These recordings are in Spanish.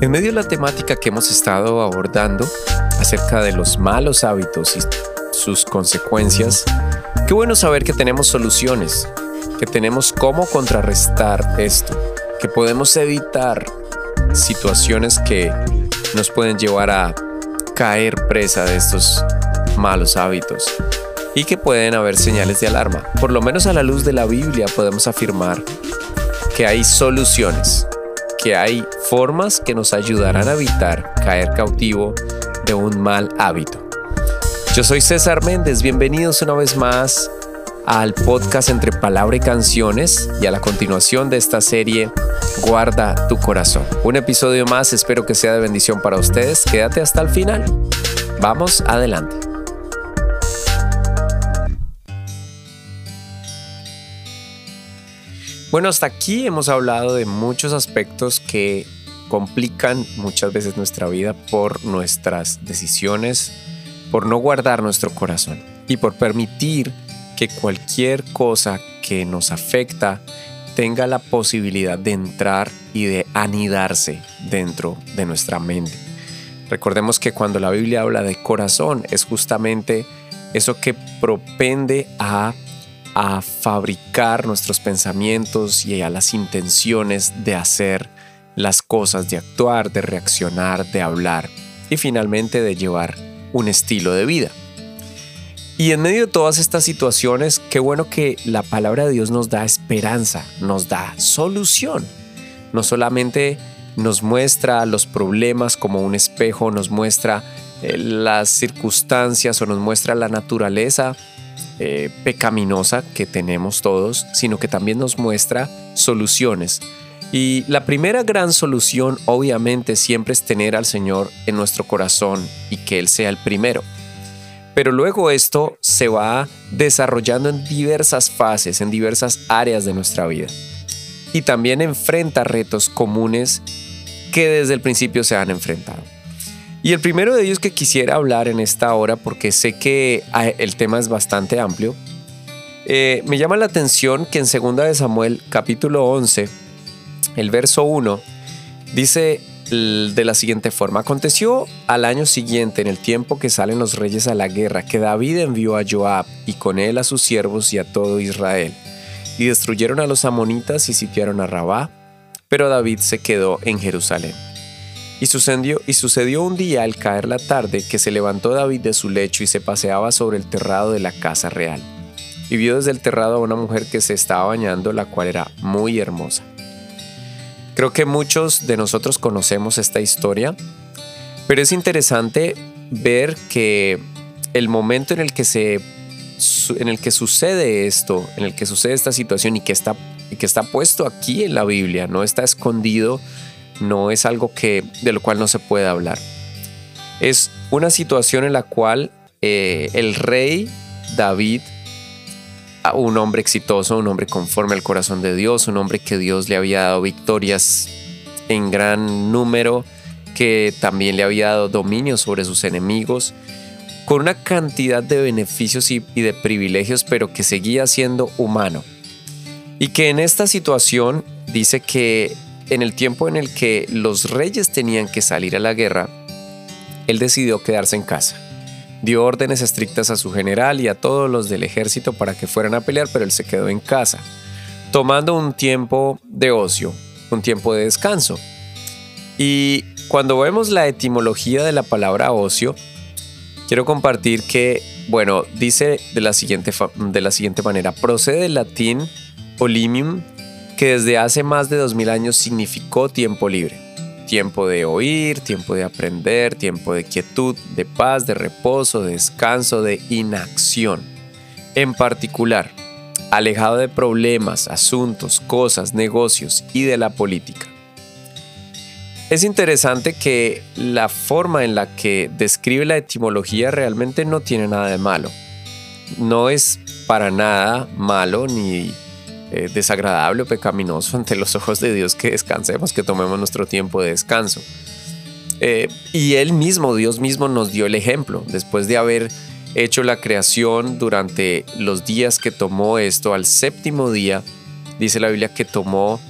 En medio de la temática que hemos estado abordando acerca de los malos hábitos y sus consecuencias, qué bueno saber que tenemos soluciones, que tenemos cómo contrarrestar esto, que podemos evitar situaciones que nos pueden llevar a caer presa de estos malos hábitos y que pueden haber señales de alarma. Por lo menos a la luz de la Biblia podemos afirmar que hay soluciones que hay formas que nos ayudarán a evitar caer cautivo de un mal hábito. Yo soy César Méndez, bienvenidos una vez más al podcast entre palabra y canciones y a la continuación de esta serie Guarda tu corazón. Un episodio más, espero que sea de bendición para ustedes. Quédate hasta el final. Vamos adelante. Bueno, hasta aquí hemos hablado de muchos aspectos que complican muchas veces nuestra vida por nuestras decisiones, por no guardar nuestro corazón y por permitir que cualquier cosa que nos afecta tenga la posibilidad de entrar y de anidarse dentro de nuestra mente. Recordemos que cuando la Biblia habla de corazón es justamente eso que propende a fabricar nuestros pensamientos y a las intenciones de hacer las cosas, de actuar, de reaccionar, de hablar y finalmente de llevar un estilo de vida. Y en medio de todas estas situaciones, qué bueno que la palabra de Dios nos da esperanza, nos da solución. No solamente nos muestra los problemas como un espejo, nos muestra eh, las circunstancias o nos muestra la naturaleza eh, pecaminosa que tenemos todos, sino que también nos muestra soluciones. Y la primera gran solución obviamente siempre es tener al Señor en nuestro corazón y que Él sea el primero. Pero luego esto se va desarrollando en diversas fases, en diversas áreas de nuestra vida. Y también enfrenta retos comunes que desde el principio se han enfrentado. Y el primero de ellos que quisiera hablar en esta hora, porque sé que ah, el tema es bastante amplio, eh, me llama la atención que en 2 de Samuel capítulo 11, el verso 1, dice de la siguiente forma, aconteció al año siguiente, en el tiempo que salen los reyes a la guerra, que David envió a Joab y con él a sus siervos y a todo Israel, y destruyeron a los amonitas y sitiaron a Rabá, pero David se quedó en Jerusalén. Y sucedió, y sucedió un día al caer la tarde que se levantó David de su lecho y se paseaba sobre el terrado de la casa real. Y vio desde el terrado a una mujer que se estaba bañando, la cual era muy hermosa. Creo que muchos de nosotros conocemos esta historia, pero es interesante ver que el momento en el que se en el que sucede esto, en el que sucede esta situación y que está, que está puesto aquí en la Biblia, no está escondido no es algo que, de lo cual no se puede hablar. Es una situación en la cual eh, el rey David, un hombre exitoso, un hombre conforme al corazón de Dios, un hombre que Dios le había dado victorias en gran número, que también le había dado dominio sobre sus enemigos, con una cantidad de beneficios y de privilegios, pero que seguía siendo humano. Y que en esta situación dice que en el tiempo en el que los reyes tenían que salir a la guerra, él decidió quedarse en casa. Dio órdenes estrictas a su general y a todos los del ejército para que fueran a pelear, pero él se quedó en casa, tomando un tiempo de ocio, un tiempo de descanso. Y cuando vemos la etimología de la palabra ocio, quiero compartir que, bueno, dice de la siguiente, de la siguiente manera, procede del latín olimium, que desde hace más de 2000 años significó tiempo libre. Tiempo de oír, tiempo de aprender, tiempo de quietud, de paz, de reposo, de descanso, de inacción. En particular, alejado de problemas, asuntos, cosas, negocios y de la política. Es interesante que la forma en la que describe la etimología realmente no tiene nada de malo. No es para nada malo ni eh, desagradable o pecaminoso ante los ojos de Dios que descansemos, que tomemos nuestro tiempo de descanso. Eh, y Él mismo, Dios mismo, nos dio el ejemplo. Después de haber hecho la creación durante los días que tomó esto, al séptimo día, dice la Biblia que tomó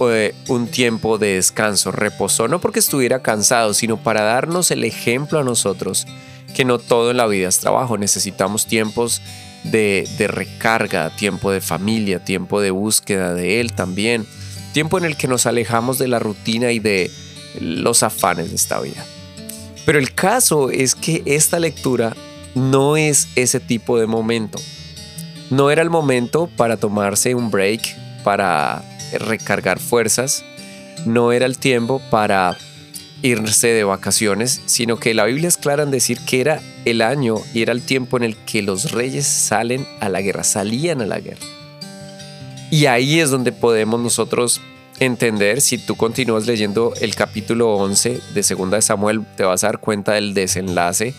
eh, un tiempo de descanso, reposó, no porque estuviera cansado, sino para darnos el ejemplo a nosotros que no todo en la vida es trabajo, necesitamos tiempos de, recarga, tiempo de familia, tiempo de búsqueda de Él también, tiempo en el que nos alejamos de la rutina y de los afanes de esta vida. Pero el caso es que esta lectura no es ese tipo de momento. No era el momento para tomarse un break, para recargar fuerzas. No era el tiempo para irse de vacaciones, sino que la Biblia es clara en decir que era el año y era el tiempo en el que los reyes salen a la guerra, salían a la guerra. Y ahí es donde podemos nosotros entender, si tú continúas leyendo el capítulo 11 de Segunda de Samuel, te vas a dar cuenta del desenlace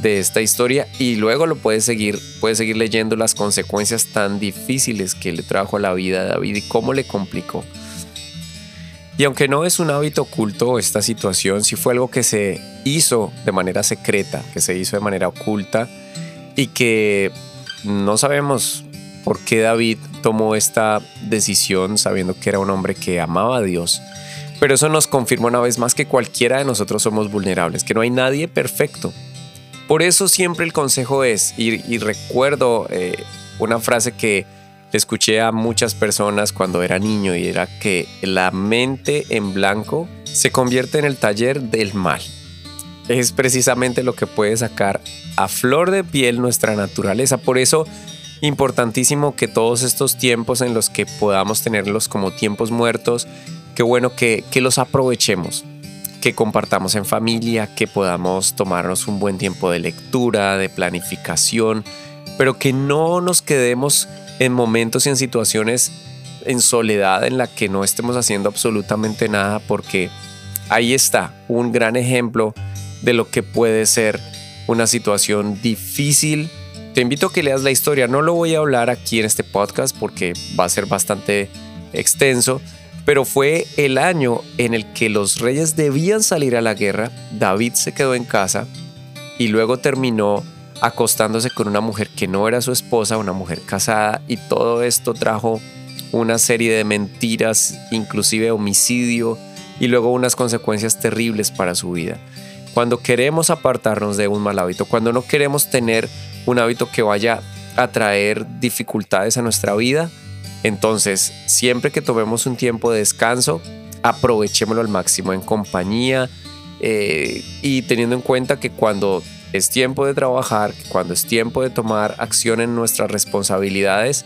de esta historia y luego lo puedes seguir, puedes seguir leyendo las consecuencias tan difíciles que le trajo a la vida de David y cómo le complicó. Y aunque no es un hábito oculto esta situación, sí fue algo que se hizo de manera secreta, que se hizo de manera oculta y que no sabemos por qué David tomó esta decisión sabiendo que era un hombre que amaba a Dios. Pero eso nos confirma una vez más que cualquiera de nosotros somos vulnerables, que no hay nadie perfecto. Por eso siempre el consejo es, y, recuerdo eh, una frase que escuché a muchas personas cuando era niño y era que la mente en blanco se convierte en el taller del mal. Es precisamente lo que puede sacar a flor de piel nuestra naturaleza. Por eso importantísimo que todos estos tiempos en los que podamos tenerlos como tiempos muertos, qué bueno que, que los aprovechemos que compartamos en familia, que podamos tomarnos un buen tiempo de lectura, de planificación, pero que no nos quedemos en momentos y en situaciones en soledad en la que no estemos haciendo absolutamente nada porque ahí está un gran ejemplo de lo que puede ser una situación difícil. Te invito a que leas la historia, no lo voy a hablar aquí en este podcast porque va a ser bastante extenso, pero fue el año en el que los reyes debían salir a la guerra, David se quedó en casa y luego terminó acostándose con una mujer que no era su esposa, una mujer casada, y todo esto trajo una serie de mentiras, inclusive homicidio, y luego unas consecuencias terribles para su vida. Cuando queremos apartarnos de un mal hábito, cuando no queremos tener un hábito que vaya a traer dificultades a nuestra vida, entonces, siempre que tomemos un tiempo de descanso, aprovechémoslo al máximo en compañía eh, y teniendo en cuenta que cuando es tiempo de trabajar, cuando es tiempo de tomar acción en nuestras responsabilidades,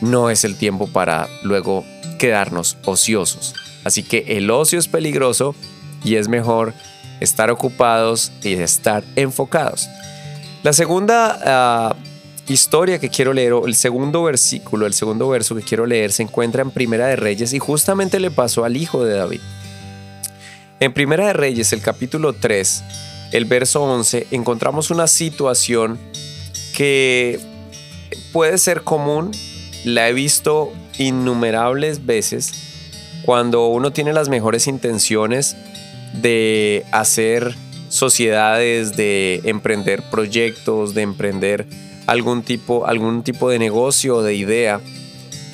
no es el tiempo para luego quedarnos ociosos. Así que el ocio es peligroso y es mejor estar ocupados y estar enfocados. La segunda ah, historia que quiero leer, o el segundo versículo, el segundo verso que quiero leer, se encuentra en Primera de Reyes y justamente le pasó al hijo de David. En Primera de Reyes, el capítulo 3, el verso 11, encontramos una situación que puede ser común, la he visto innumerables veces, cuando uno tiene las mejores intenciones de hacer sociedades, de emprender proyectos, de emprender algún tipo, algún tipo de negocio o de idea,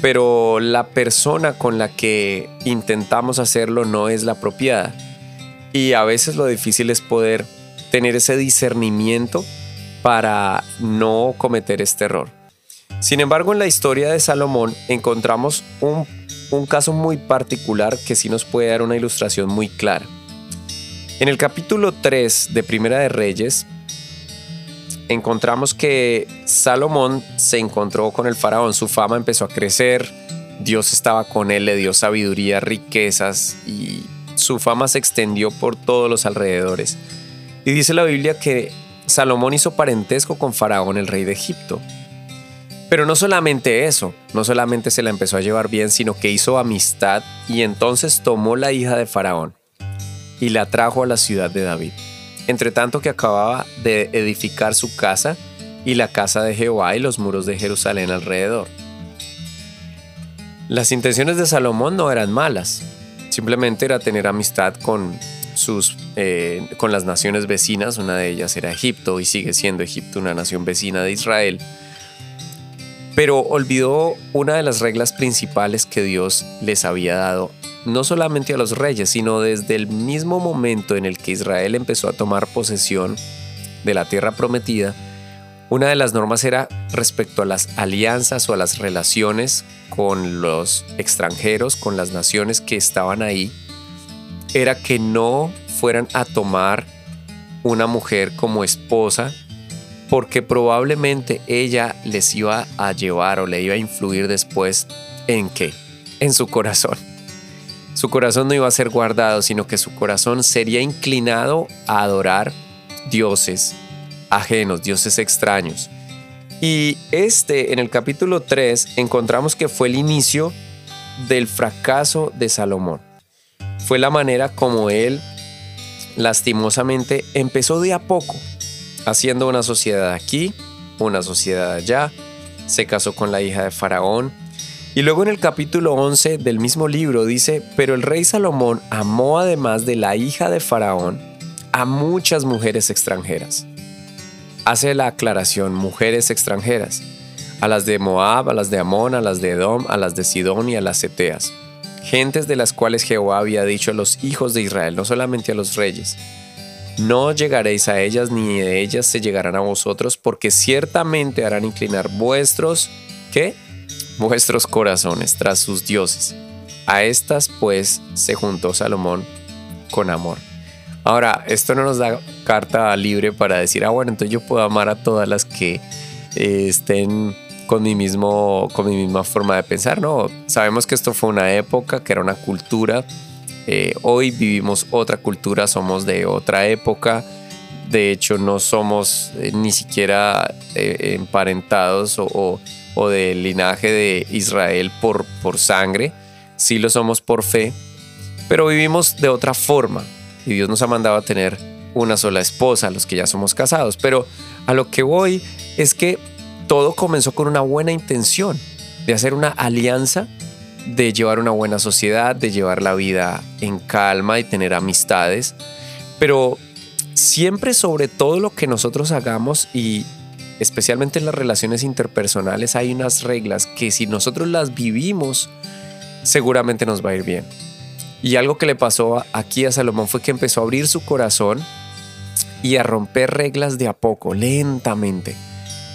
pero la persona con la que intentamos hacerlo no es la apropiada. Y a veces lo difícil es poder tener ese discernimiento para no cometer este error. Sin embargo, en la historia de Salomón encontramos un, caso muy particular que sí nos puede dar una ilustración muy clara. En el capítulo 3 de Primera de Reyes, encontramos que Salomón se encontró con el faraón, su fama empezó a crecer, Dios estaba con él, le dio sabiduría, riquezas y su fama se extendió por todos los alrededores. Y dice la Biblia que Salomón hizo parentesco con Faraón, el rey de Egipto. Pero no solamente eso, no solamente se la empezó a llevar bien, sino que hizo amistad y entonces tomó la hija de Faraón y la trajo a la ciudad de David entre tanto que acababa de edificar su casa y la casa de Jehová y los muros de Jerusalén alrededor. Las intenciones de Salomón no eran malas, simplemente era tener amistad con, eh, con las naciones vecinas, una de ellas era Egipto y sigue siendo Egipto una nación vecina de Israel, pero olvidó una de las reglas principales que Dios les había dado no solamente a los reyes, sino desde el mismo momento en el que Israel empezó a tomar posesión de la tierra prometida, una de las normas era respecto a las alianzas o a las relaciones con los extranjeros, con las naciones que estaban ahí, era que no fueran a tomar una mujer como esposa porque probablemente ella les iba a llevar o le iba a influir después en qué? En su corazón. Su corazón no iba a ser guardado, sino que su corazón sería inclinado a adorar dioses ajenos, dioses extraños. Y este, en el capítulo 3, encontramos que fue el inicio del fracaso de Salomón. Fue la manera como él, lastimosamente, empezó de a poco, haciendo una sociedad aquí, una sociedad allá, se casó con la hija de Faraón. Y luego en el capítulo 11 del mismo libro dice, pero el rey Salomón amó además de la hija de Faraón a muchas mujeres extranjeras hace la aclaración mujeres extranjeras, a las de Moab, a las de Amón, a las de Edom, a las de Sidón y a las Eteas, gentes de las cuales Jehová había dicho a los hijos de Israel, no solamente a los reyes, no llegaréis a ellas ni de ellas se llegarán a vosotros, porque ciertamente harán inclinar vuestros, ¿qué? Vuestros corazones tras sus dioses. A estas pues se juntó Salomón con amor. Ahora, esto no nos da carta libre para decir, ah, bueno, entonces yo puedo amar a todas las que eh, estén con mi, mismo, con mi misma forma de pensar, ¿no? Sabemos que esto fue una época, que era una cultura. Eh, hoy vivimos otra cultura, somos de otra época. De hecho, no somos eh, ni siquiera emparentados o, o, del linaje de Israel por, por sangre. Sí lo somos por fe, pero vivimos de otra forma y Dios nos ha mandado a tener una sola esposa, los que ya somos casados. Pero a lo que voy es que todo comenzó con una buena intención de hacer una alianza, de llevar una buena sociedad, de llevar la vida en calma y tener amistades. Pero siempre sobre todo lo que nosotros hagamos y especialmente en las relaciones interpersonales hay unas reglas que si nosotros las vivimos seguramente nos va a ir bien. Y algo que le pasó aquí a Salomón fue que empezó a abrir su corazón y a romper reglas de a poco, lentamente.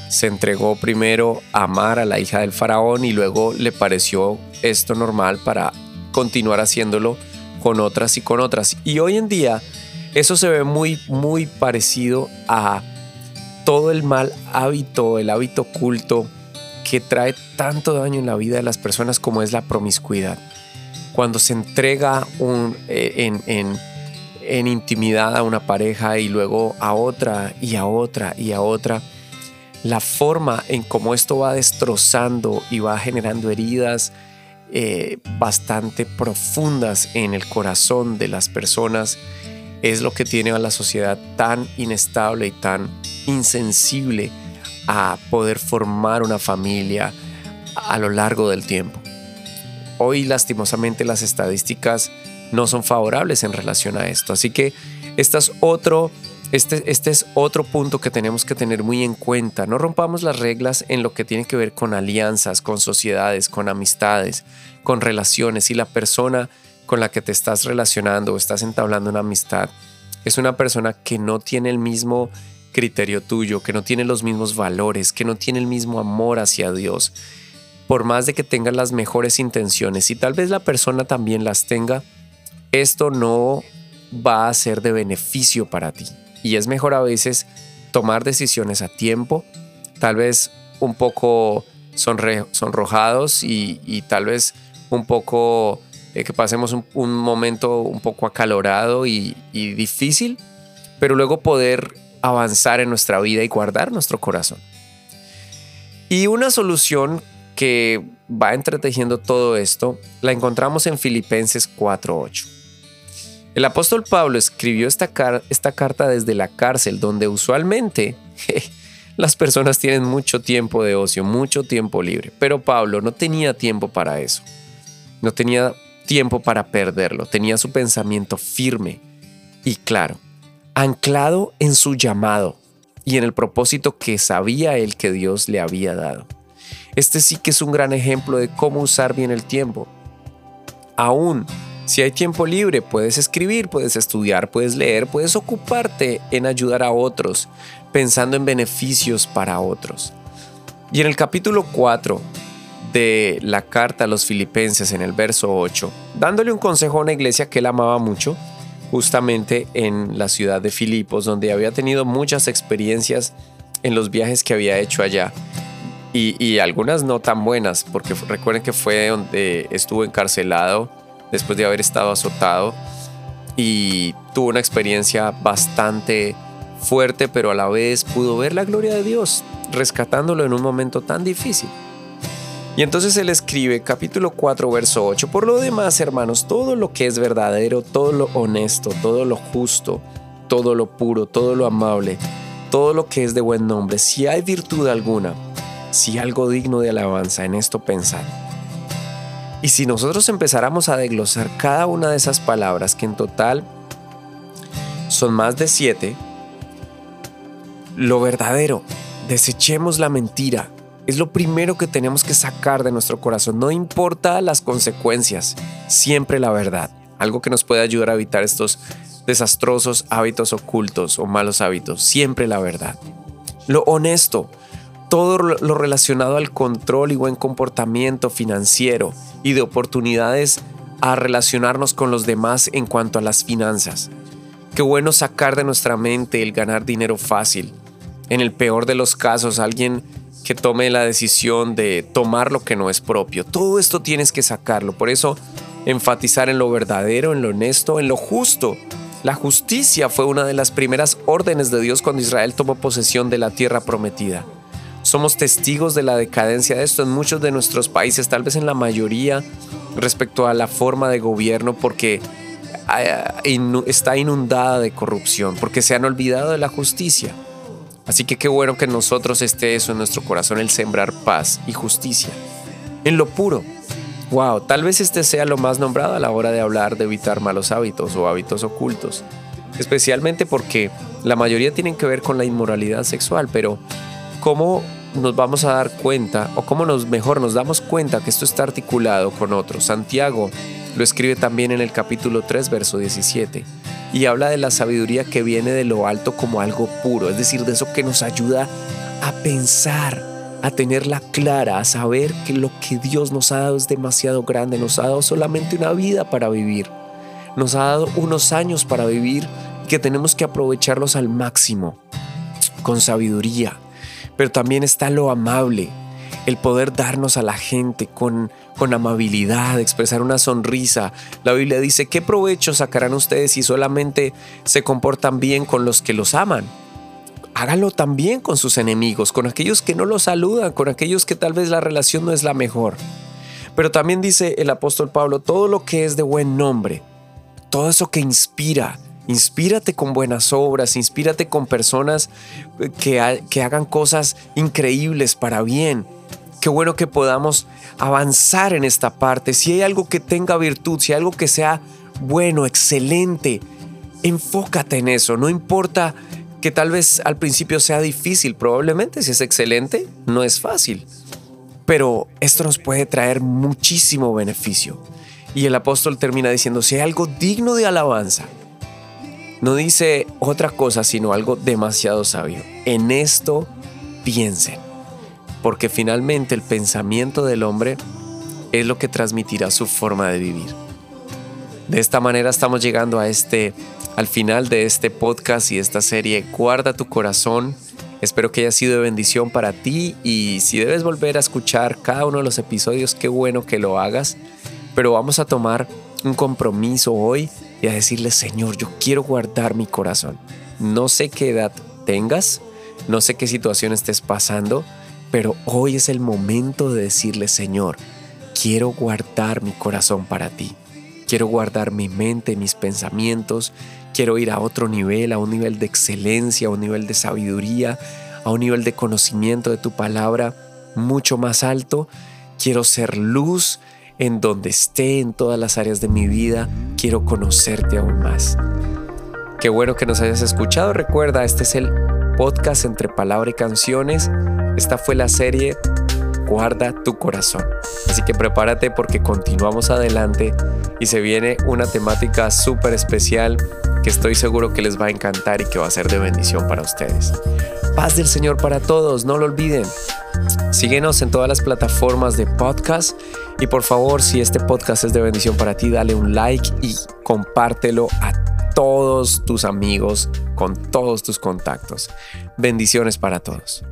Se entregó primero a amar a la hija del faraón y luego le pareció esto normal para continuar haciéndolo con otras y con otras. Y hoy en día eso se ve muy, muy parecido a todo el mal hábito, el hábito oculto que trae tanto daño en la vida de las personas como es la promiscuidad cuando se entrega eh, en, intimidad a una pareja y luego a otra y a otra y a otra, la forma en cómo esto va destrozando y va generando heridas eh, bastante profundas en el corazón de las personas es lo que tiene a la sociedad tan inestable y tan insensible a poder formar una familia a lo largo del tiempo. Hoy lastimosamente las estadísticas no son favorables en relación a esto. Así que este es otro, este, este es otro punto que tenemos que tener muy en cuenta. No rompamos las reglas en lo que tiene que ver con alianzas, con sociedades, con amistades, con relaciones. Si la persona con la que te estás relacionando o estás entablando una amistad es una persona que no tiene el mismo criterio tuyo, que no tiene los mismos valores, que no tiene el mismo amor hacia Dios, por más de que tengan las mejores intenciones y tal vez la persona también las tenga, esto no va a ser de beneficio para ti. Y es mejor a veces tomar decisiones a tiempo, tal vez un poco sonrojados y, tal vez un poco eh, que pasemos un, momento un poco acalorado y, y difícil, pero luego poder avanzar en nuestra vida y guardar nuestro corazón. Y una solución que va entretejiendo todo esto la encontramos en Filipenses 4.8. El apóstol Pablo escribió esta, carta desde la cárcel, donde usualmente las personas tienen mucho tiempo de ocio, mucho tiempo libre, pero Pablo no tenía tiempo para eso. No tenía tiempo para perderlo, tenía su pensamiento firme y claro, anclado en su llamado y en el propósito que sabía él que Dios le había dado. Este sí que es un gran ejemplo de cómo usar bien el tiempo. Aún Si hay tiempo libre, puedes escribir, puedes estudiar, puedes leer, puedes ocuparte en ayudar a otros, pensando en beneficios para otros. Y en el capítulo 4 de la carta a los filipenses en el verso 8, dándole un consejo a una iglesia que él amaba mucho, justamente en la ciudad de Filipos, donde había tenido muchas experiencias en los viajes que había hecho allá. Y, algunas no tan buenas, porque recuerden que fue donde estuvo encarcelado después de haber estado azotado y tuvo una experiencia bastante fuerte, pero a la vez pudo ver la gloria de Dios, rescatándolo en un momento tan difícil. Y entonces él escribe capítulo 4, verso 8, por lo demás, hermanos, todo lo que es verdadero, todo lo honesto, todo lo justo, todo lo puro, todo lo amable, todo lo que es de buen nombre, si hay virtud alguna, si algo digno de alabanza, en esto pensad. Y si nosotros empezáramos a desglosar cada una de esas palabras, que en total son más de siete, lo verdadero, desechemos la mentira, es lo primero que tenemos que sacar de nuestro corazón. No importa las consecuencias, siempre la verdad. Algo que nos puede ayudar a evitar estos desastrosos hábitos ocultos o malos hábitos. Siempre la verdad. Lo honesto. Todo lo relacionado al control y buen comportamiento financiero y de oportunidades a relacionarnos con los demás en cuanto a las finanzas. Qué bueno sacar de nuestra mente el ganar dinero fácil. En el peor de los casos, alguien que tome la decisión de tomar lo que no es propio. Todo esto tienes que sacarlo. Por eso, enfatizar en lo verdadero, en lo honesto, en lo justo. La justicia fue una de las primeras órdenes de Dios cuando Israel tomó posesión de la tierra prometida. Somos testigos de la decadencia de esto en muchos de nuestros países, tal vez en la mayoría, respecto a la forma de gobierno, porque eh, está inundada de corrupción, porque se han olvidado de la justicia. Así que qué bueno que nosotros esté eso en nuestro corazón, el sembrar paz y justicia. En lo puro. Wow, tal vez este sea lo más nombrado a la hora de hablar de evitar malos hábitos o hábitos ocultos. Especialmente porque la mayoría tienen que ver con la inmoralidad sexual, pero ¿cómo nos vamos a dar cuenta o cómo nos mejor nos damos cuenta que esto está articulado con otros? Santiago lo escribe también en el capítulo 3, verso 17 y habla de la sabiduría que viene de lo alto como algo puro, es decir, de eso que nos ayuda a pensar, a tenerla clara, a saber que lo que Dios nos ha dado es demasiado grande, nos ha dado solamente una vida para vivir, nos ha dado unos años para vivir que tenemos que aprovecharlos al máximo, con sabiduría, pero también está lo amable, el poder darnos a la gente con, con amabilidad, expresar una sonrisa. La Biblia dice, ¿qué provecho sacarán ustedes si solamente se comportan bien con los que los aman? Háganlo también con sus enemigos, con aquellos que no los saludan, con aquellos que tal vez la relación no es la mejor. Pero también dice el apóstol Pablo, todo lo que es de buen nombre, todo eso que inspira, Inspírate con buenas obras, inspírate con personas que, que, hagan cosas increíbles para bien, Qué bueno que podamos avanzar en esta parte. Si hay algo que tenga virtud, si hay algo que sea bueno, excelente, enfócate en eso. No importa que tal vez al principio sea difícil, probablemente si es excelente, no es fácil. Pero esto nos puede traer muchísimo beneficio. Y el apóstol termina diciendo, si hay algo digno de alabanza, no dice otra cosa, sino algo demasiado sabio. En esto piensen porque finalmente el pensamiento del hombre es lo que transmitirá su forma de vivir. De esta manera estamos llegando a este al final de este podcast y esta serie Guarda tu corazón. Espero que haya sido de bendición para ti y si debes volver a escuchar cada uno de los episodios, qué bueno que lo hagas. Pero vamos a tomar un compromiso hoy y a decirle, Señor, yo quiero guardar mi corazón. No sé qué edad tengas, no sé qué situación estés pasando, pero hoy es el momento de decirle, Señor, quiero guardar mi corazón para ti. Quiero guardar mi mente, mis pensamientos. Quiero ir a otro nivel, a un nivel de excelencia, a un nivel de sabiduría, a un nivel de conocimiento de tu palabra mucho más alto. Quiero ser luz en donde esté en todas las áreas de mi vida. Quiero conocerte aún más. Qué bueno que nos hayas escuchado. Recuerda, este es el podcast entre palabra y canciones. Esta fue la serie Guarda tu corazón. Así que prepárate porque continuamos adelante y se viene una temática súper especial que estoy seguro que les va a encantar y que va a ser de bendición para ustedes. Paz del Señor para todos, no lo olviden. Síguenos en todas las plataformas de podcast y por favor, si este podcast es de bendición para ti, dale un like y compártelo a todos tus amigos, con todos tus contactos. Bendiciones para todos.